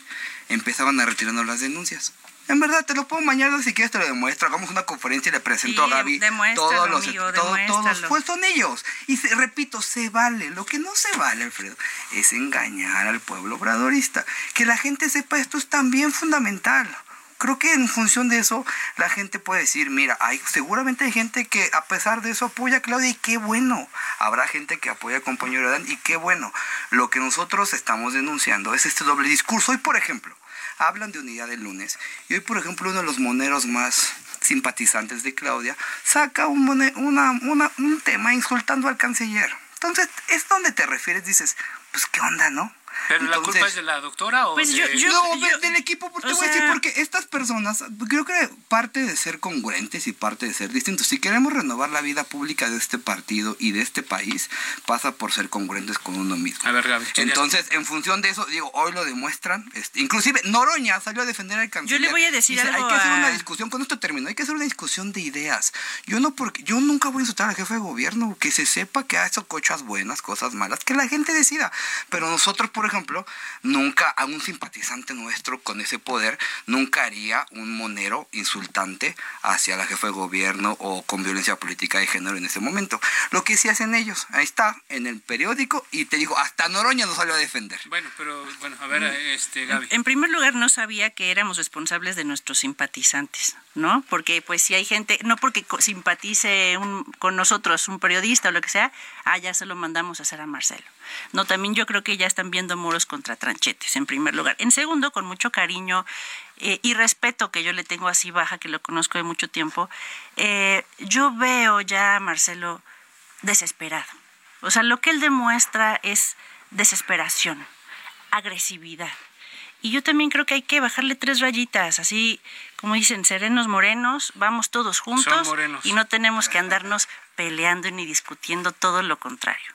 empezaban a retirarnos las denuncias. En verdad, te lo puedo mañana si quieres te lo demuestro. Hagamos una conferencia y le presento a Gaby todos los todos, pues son ellos. Y repito, se vale. Lo que no se vale, Alfredo, es engañar al pueblo obradorista. Que la gente sepa esto es también fundamental. Creo que en función de eso la gente puede decir, mira, hay seguramente hay gente que a pesar de eso apoya a Claudia y qué bueno. Habrá gente que apoya a compañero Adán y qué bueno. Lo que nosotros estamos denunciando es este doble discurso. Hoy, por ejemplo, hablan de unidad el lunes. Y hoy, por ejemplo, uno de los moneros más simpatizantes de Claudia saca un, una, un tema insultando al canciller. Entonces, es donde te refieres, dices, pues qué onda, ¿no? ¿Pero la culpa es de la doctora o pues de... yo, yo, del equipo, porque voy a decir, porque estas personas, creo que parte de ser congruentes y parte de ser distintos. Si queremos renovar la vida pública de este partido y de este país, pasa por ser congruentes con uno mismo. A ver, Gaby. Entonces, en función de eso, digo, hoy lo demuestran. Este, inclusive, Noroña salió a defender al canciller. Yo le voy a decir Dice, algo Hay que hacer a- una discusión, con esto termino, hay que hacer una discusión de ideas. Yo no porque yo nunca voy a insultar al jefe de gobierno, que se sepa que ha hecho cosas buenas, cosas malas, que la gente decida. Pero nosotros, por ejemplo, nunca a un simpatizante nuestro con ese poder, nunca haría un monero insultante hacia la jefe de gobierno o con violencia política de género en ese momento. Lo que sí hacen ellos, ahí está, en el periódico, y te digo, hasta Noroña lo salió a defender. Bueno, pero bueno, a ver, este, Gaby. En primer lugar, no sabía que éramos responsables de nuestros simpatizantes, ¿no? Porque pues si hay gente, no porque co- simpatice un- con nosotros un periodista o lo que sea, ah, ya se lo mandamos a hacer a Marcelo. No, también yo creo que ya están viendo muros contra tranchetes, en primer lugar. En segundo, con mucho cariño eh, y respeto que yo le tengo así baja, que lo conozco de mucho tiempo, eh, yo veo ya a Marcelo desesperado. O sea, lo que él demuestra es desesperación, agresividad. Y yo también creo que hay que bajarle tres rayitas, así como dicen, serenos morenos, vamos todos juntos y no tenemos que andarnos peleando ni discutiendo todo lo contrario.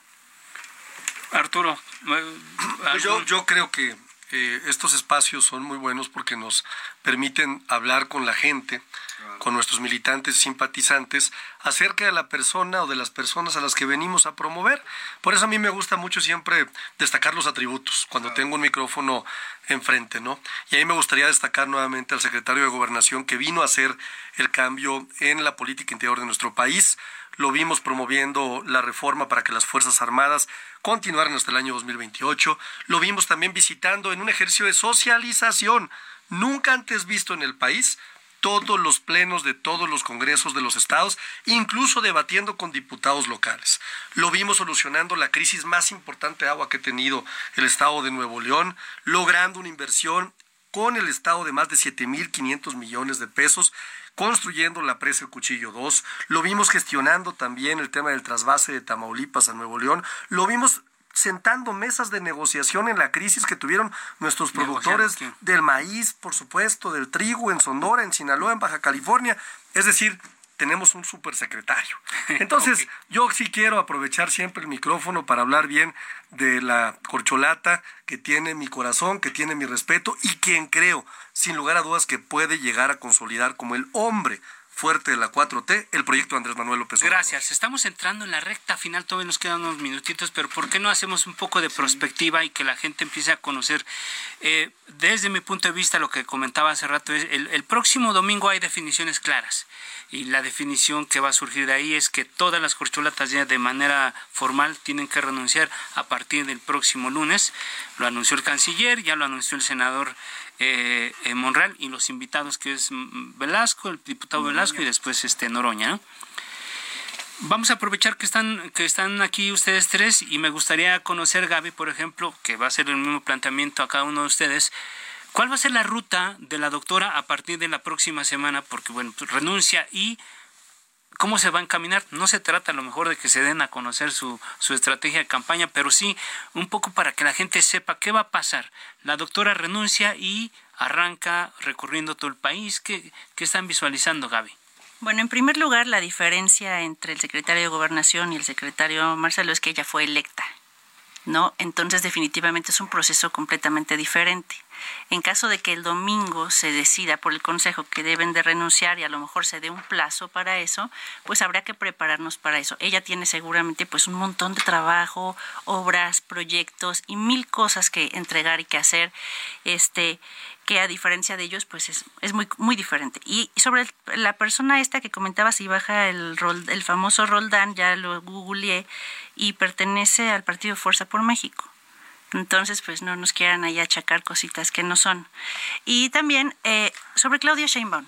Arturo. Pues yo, yo creo que eh, estos espacios son muy buenos porque nos permiten hablar con la gente, con nuestros militantes y simpatizantes, acerca de la persona o de las personas a las que venimos a promover. Por eso a mí me gusta mucho siempre destacar los atributos cuando tengo un micrófono enfrente, ¿no? Y ahí me gustaría destacar nuevamente al secretario de Gobernación que vino a hacer el cambio en la política interior de nuestro país. Lo vimos promoviendo la reforma para que las Fuerzas Armadas continuaran hasta el año 2028. Lo vimos también visitando en un ejercicio de socialización nunca antes visto en el país todos los plenos de todos los congresos de los estados, incluso debatiendo con diputados locales. Lo vimos solucionando la crisis más importante de agua que ha tenido el estado de Nuevo León, logrando una inversión con el estado de más de 7.500 millones de pesos construyendo la presa El Cuchillo 2, lo vimos gestionando también el tema del trasvase de Tamaulipas a Nuevo León, lo vimos sentando mesas de negociación en la crisis que tuvieron nuestros productores del maíz, por supuesto, del trigo en Sonora, en Sinaloa, en Baja California. Es decir, tenemos un supersecretario. Entonces, yo sí quiero aprovechar siempre el micrófono para hablar bien de la corcholata que tiene mi corazón, que tiene mi respeto y quien creo, sin lugar a dudas, que puede llegar a consolidar como el hombre fuerte de la 4T, el proyecto de Andrés Manuel López Obrador. Gracias. Estamos entrando en la recta final, todavía nos quedan unos minutitos, pero ¿por qué no hacemos un poco de perspectiva y que la gente empiece a conocer? Eh, desde mi punto de vista, lo que comentaba hace rato es, el, el próximo domingo hay definiciones claras y la definición que va a surgir de ahí es que todas las corcholatas ya de manera formal tienen que renunciar a partir del próximo lunes. Lo anunció el canciller, ya lo anunció el senador eh, Monreal y los invitados que es Velasco, el diputado Velasco y después este Noroña. ¿no? Vamos a aprovechar que están, que están aquí ustedes tres y me gustaría conocer, Gaby, por ejemplo, que va a ser el mismo planteamiento a cada uno de ustedes. ¿Cuál va a ser la ruta de la doctora a partir de la próxima semana? Porque, bueno, pues, renuncia y cómo se va a encaminar. No se trata a lo mejor de que se den a conocer su, su estrategia de campaña, pero sí un poco para que la gente sepa qué va a pasar. La doctora renuncia y arranca recorriendo todo el país. ¿Qué, qué están visualizando, Gaby? Bueno, en primer lugar, la diferencia entre el secretario de Gobernación y el secretario Marcelo es que ella fue electa, ¿no? Entonces, definitivamente es un proceso completamente diferente. En caso de que el domingo se decida por el Consejo que deben de renunciar y a lo mejor se dé un plazo para eso, pues habrá que prepararnos para eso. Ella tiene seguramente pues un montón de trabajo, obras, proyectos y mil cosas que entregar y que hacer, este, que a diferencia de ellos pues es, es muy, muy diferente. Y sobre la persona esta que comentaba si baja el, rol, el famoso Roldán, ya lo googleé, y pertenece al partido Fuerza por México. Entonces, pues no nos quieran ahí achacar cositas que no son. Y también eh, sobre Claudia Sheinbaum.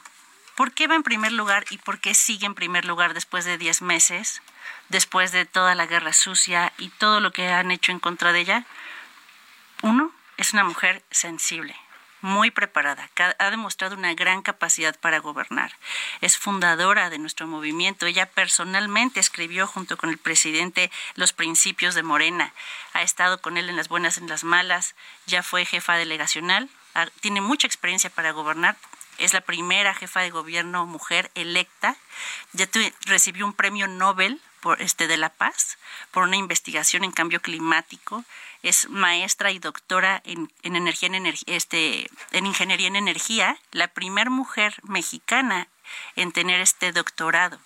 ¿Por qué va en primer lugar y por qué sigue en primer lugar después de 10 meses, después de toda la guerra sucia y todo lo que han hecho en contra de ella? Uno, es una mujer sensible, muy preparada, ha demostrado una gran capacidad para gobernar. Es fundadora de nuestro movimiento. Ella personalmente escribió junto con el presidente los principios de Morena. Ha estado con él en las buenas en las malas. Ya fue jefa delegacional. Tiene mucha experiencia para gobernar. Es la primera jefa de gobierno mujer electa. Ya recibió un premio Nobel por este de la paz por una investigación en cambio climático es maestra y doctora en, energía en este en ingeniería en energía la primera mujer mexicana en tener este doctorado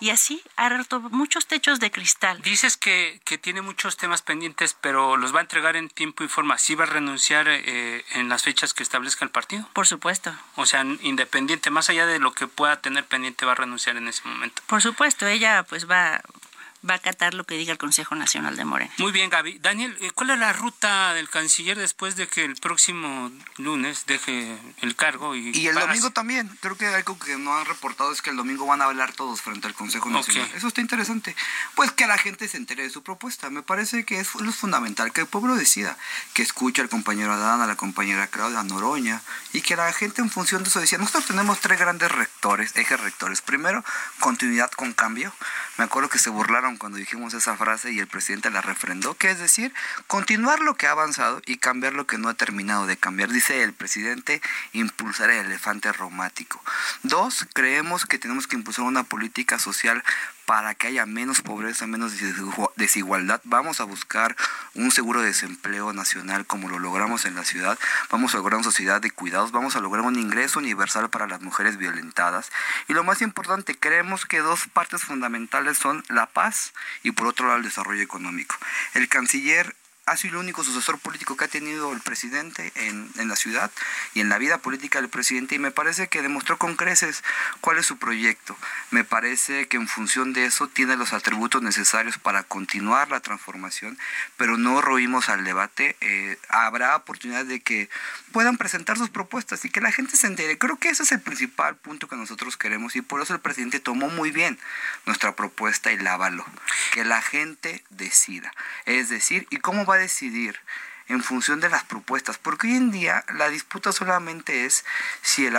y así ha roto muchos techos de cristal. Dices que, que, tiene muchos temas pendientes, pero los va a entregar en tiempo y forma. ¿Sí va a renunciar eh, en las fechas que establezca el partido? Por supuesto. O sea, independiente, más allá de lo que pueda tener pendiente, va a renunciar en ese momento. Por supuesto, ella pues va, va a acatar lo que diga el Consejo Nacional de Morena. Muy bien, Gaby. Daniel, eh, ¿cuál es la ruta del canciller después de que el próximo lunes deje el cargo? Y, y el domingo también. Creo que algo que no han reportado es que el domingo van a hablar todos frente al Consejo Nacional. Eso está interesante. Pues que la gente se entere de su propuesta. Me parece que es lo fundamental, que el pueblo decida, que escuche al compañero Adán, a la compañera Claudia Noroña, y que la gente en función de eso decía, nosotros tenemos tres grandes rectores, ejes rectores. Primero, continuidad con cambio. Me acuerdo que se burlaron cuando dijimos esa frase y el presidente la refrendó, que es decir, continuar lo que ha avanzado y cambiar lo que no ha terminado de cambiar. Dice el presidente, impulsar el elefante romático. Dos, creemos que tenemos que impulsar una política social para que haya menos pobreza, menos desigualdad. Vamos a buscar un seguro de desempleo nacional como lo logramos en la ciudad. Vamos a lograr una sociedad de cuidados. Vamos a lograr un ingreso universal para las mujeres violentadas. Y lo más importante, creemos que dos partes fundamentales son la paz y por otro lado el desarrollo económico. El canciller ha sido el único sucesor político que ha tenido el presidente en, en, la ciudad y en la vida política del presidente y me parece que demostró con creces cuál es su proyecto. Me parece que en función de eso tiene los atributos necesarios para continuar la transformación, pero no roímos al debate. Eh, habrá oportunidad de que puedan presentar sus propuestas y que la gente se entere. Creo que ese es el principal punto que nosotros queremos y por eso el presidente tomó muy bien nuestra propuesta y la. Que la gente decida. Es decir, ¿y cómo va a decidir en función de las propuestas, porque hoy en día la disputa solamente es si el,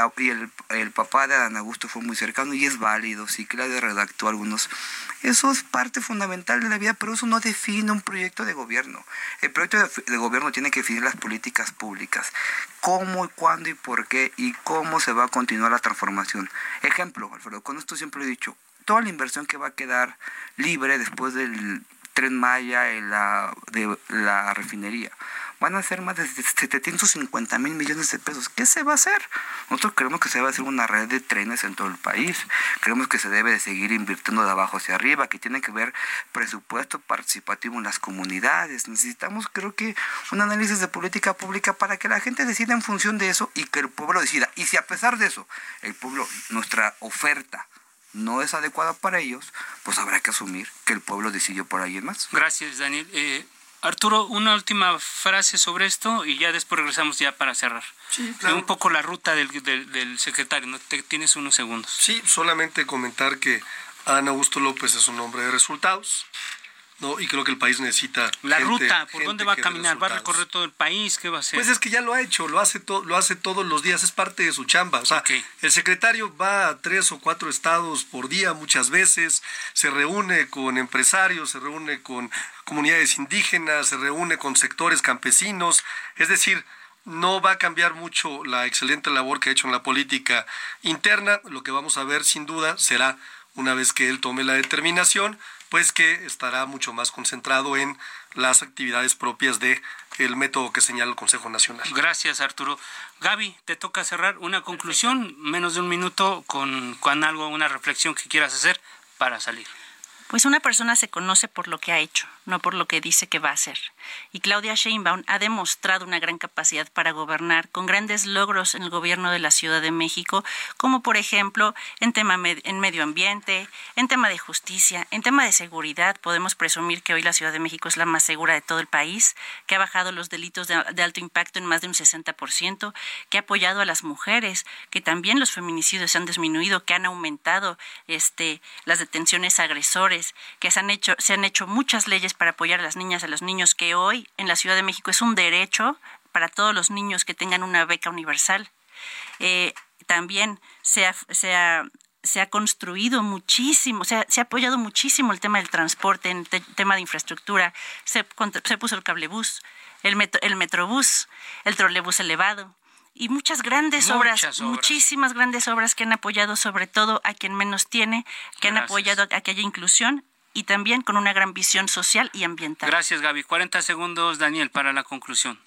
el, papá de Adán Augusto fue muy cercano y es válido, si Claudia redactó algunos. Eso es parte fundamental de la vida, pero eso no define un proyecto de gobierno. El proyecto de, de gobierno tiene que definir las políticas públicas, cómo y cuándo y por qué y cómo se va a continuar la transformación. Ejemplo, Alfredo, con esto siempre he dicho, toda la inversión que va a quedar libre después del Tren Maya la, de la refinería. Van a ser más de 750 mil millones de pesos. ¿Qué se va a hacer? Nosotros creemos que se a hacer una red de trenes en todo el país. Creemos que se debe de seguir invirtiendo de abajo hacia arriba, que tiene que ver presupuesto participativo en las comunidades. Necesitamos, creo que, un análisis de política pública para que la gente decida en función de eso y que el pueblo decida. Y si a pesar de eso, el pueblo, nuestra oferta, no es adecuada para ellos, pues habrá que asumir que el pueblo decidió por alguien más. Gracias, Daniel. Eh, Arturo, una última frase sobre esto y ya después regresamos ya para cerrar. Sí, claro. Un poco la ruta del, del, secretario, ¿no? Te, tienes unos segundos. Sí, solamente comentar que Ana Augusto López es un hombre de resultados. ¿No? Y creo que el país necesita. La ruta, ¿por dónde va a caminar? ¿Va a recorrer todo el país? ¿Qué va a hacer? Pues es que ya lo ha hecho, lo hace, lo hace todos los días, es parte de su chamba. O sea, el secretario va a tres o cuatro estados por día muchas veces, se reúne con empresarios, se reúne con comunidades indígenas, se reúne con sectores campesinos, es decir, no va a cambiar mucho la excelente labor que ha hecho en la política interna. Lo que vamos a ver sin duda será una vez que él tome la determinación, pues que estará mucho más concentrado en las actividades propias de el método que señala el Consejo Nacional. Gracias, Arturo. Gaby, te toca cerrar una conclusión, menos de un minuto, con, con algo, una reflexión que quieras hacer para salir. Pues una persona se conoce por lo que ha hecho, no por lo que dice que va a hacer. Y Claudia Sheinbaum ha demostrado una gran capacidad para gobernar, con grandes logros en el gobierno de la Ciudad de México, como por ejemplo en tema en medio ambiente, en tema de justicia, en tema de seguridad. Podemos presumir que hoy la Ciudad de México es la más segura de todo el país, que ha bajado los delitos de, de alto impacto en más de un 60%, que ha apoyado a las mujeres, que también los feminicidios se han disminuido, que han aumentado este, las detenciones agresores que se han hecho, se han hecho muchas leyes para apoyar a las niñas y a los niños, que hoy en la Ciudad de México es un derecho para todos los niños que tengan una beca universal. Eh, también se ha, se, ha, se ha, construido muchísimo, se ha, apoyado muchísimo el tema del transporte, el te, tema de infraestructura, se, se puso el cablebús, el, metro, el metrobús, el trolebús elevado, y muchas grandes Muchas obras, obras. muchísimas grandes obras que han apoyado sobre todo a quien menos tiene, que han apoyado a que haya inclusión y también con una gran visión social y ambiental. Gracias, Gaby. 40 segundos, Daniel, para la conclusión.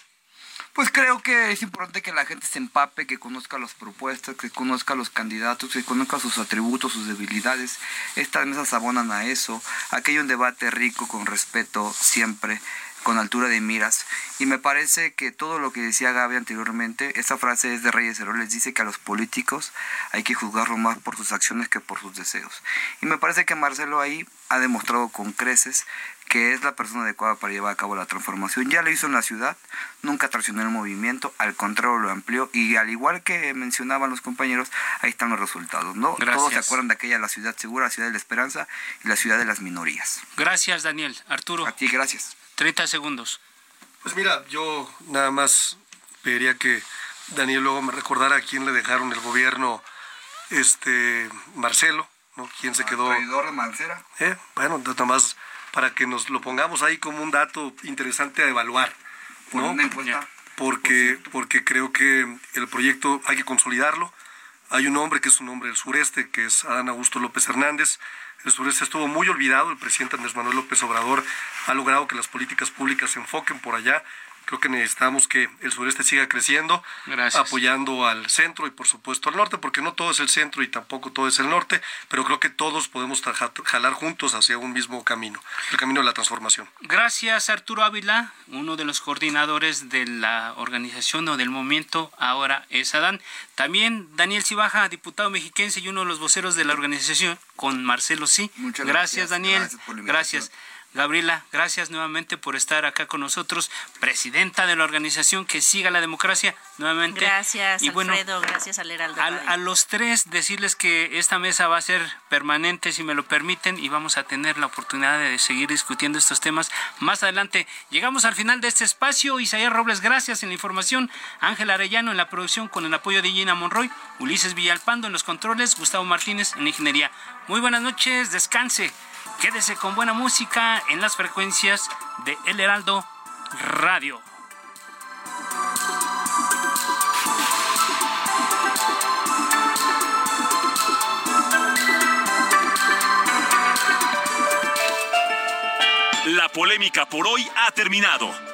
Pues creo que es importante que la gente se empape, que conozca las propuestas, que conozca los candidatos, que conozca sus atributos, sus debilidades. Estas mesas abonan a eso, a que haya un debate rico, con respeto, siempre, con altura de miras. Y me parece que todo lo que decía Gaby anteriormente, esa frase es de Reyes Heroles, dice que a los políticos hay que juzgarlo más por sus acciones que por sus deseos. Y me parece que Marcelo ahí ha demostrado con creces que es la persona adecuada para llevar a cabo la transformación. Ya lo hizo en la ciudad, nunca traicionó el movimiento, al contrario lo amplió y al igual que mencionaban los compañeros, ahí están los resultados, ¿no? Gracias. Todos se acuerdan de aquella la ciudad segura, la ciudad de la esperanza y la ciudad de las minorías. Gracias, Daniel. Arturo. A ti, gracias. 30 segundos. Pues mira, yo nada más pediría que Daniel luego me recordara a quién le dejaron el gobierno, este Marcelo, ¿no? ¿Quién se quedó? Traidor de Mancera. ¿Eh? Bueno, nada más para que nos lo pongamos ahí como un dato interesante a evaluar, ¿no? una encuesta. Porque, porque creo que el proyecto hay que consolidarlo. Hay un hombre que es un hombre del sureste, que es Adán Augusto López Hernández. El sureste estuvo muy olvidado. El presidente Andrés Manuel López Obrador ha logrado que las políticas públicas se enfoquen por allá. Creo que necesitamos que el sureste siga creciendo, Gracias. apoyando al centro y por supuesto al norte, porque no todo es el centro y tampoco todo es el norte, pero creo que todos podemos jalar juntos hacia un mismo camino, el camino de la transformación. Gracias, Arturo Ávila, uno de los coordinadores de la organización o del movimiento, ahora es Adán. También Daniel Cibaja, diputado mexiquense y uno de los voceros de la organización, con Marcelo Sí. Muchas gracias, gracias. Daniel. Gracias por la gracias. Gabriela, gracias nuevamente por estar acá con nosotros, presidenta de la organización que siga la democracia, nuevamente. Gracias, Y bueno, Alfredo, gracias al Heraldo. a, a los tres decirles que esta mesa va a ser permanente, si me lo permiten, y vamos a tener la oportunidad de seguir discutiendo estos temas más adelante. Llegamos al final de este espacio. Isaías Robles, gracias en la información. Ángel Arellano en la producción con el apoyo de Gina Monroy. Ulises Villalpando en los controles. Gustavo Martínez en la ingeniería. Muy buenas noches, descanse. Quédese con buena música en las frecuencias de El Heraldo Radio. La polémica por hoy ha terminado.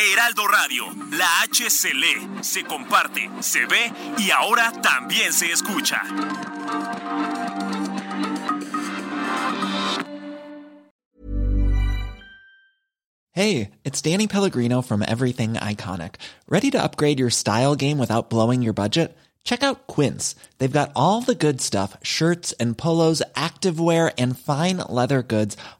Heraldo Radio, la H se lee, se comparte, se ve y ahora también se escucha. Hey, it's Danny Pellegrino from Everything Iconic. Ready to upgrade your style game without blowing your budget? Check out Quince. They've got all the good stuff shirts and polos, activewear, and fine leather goods,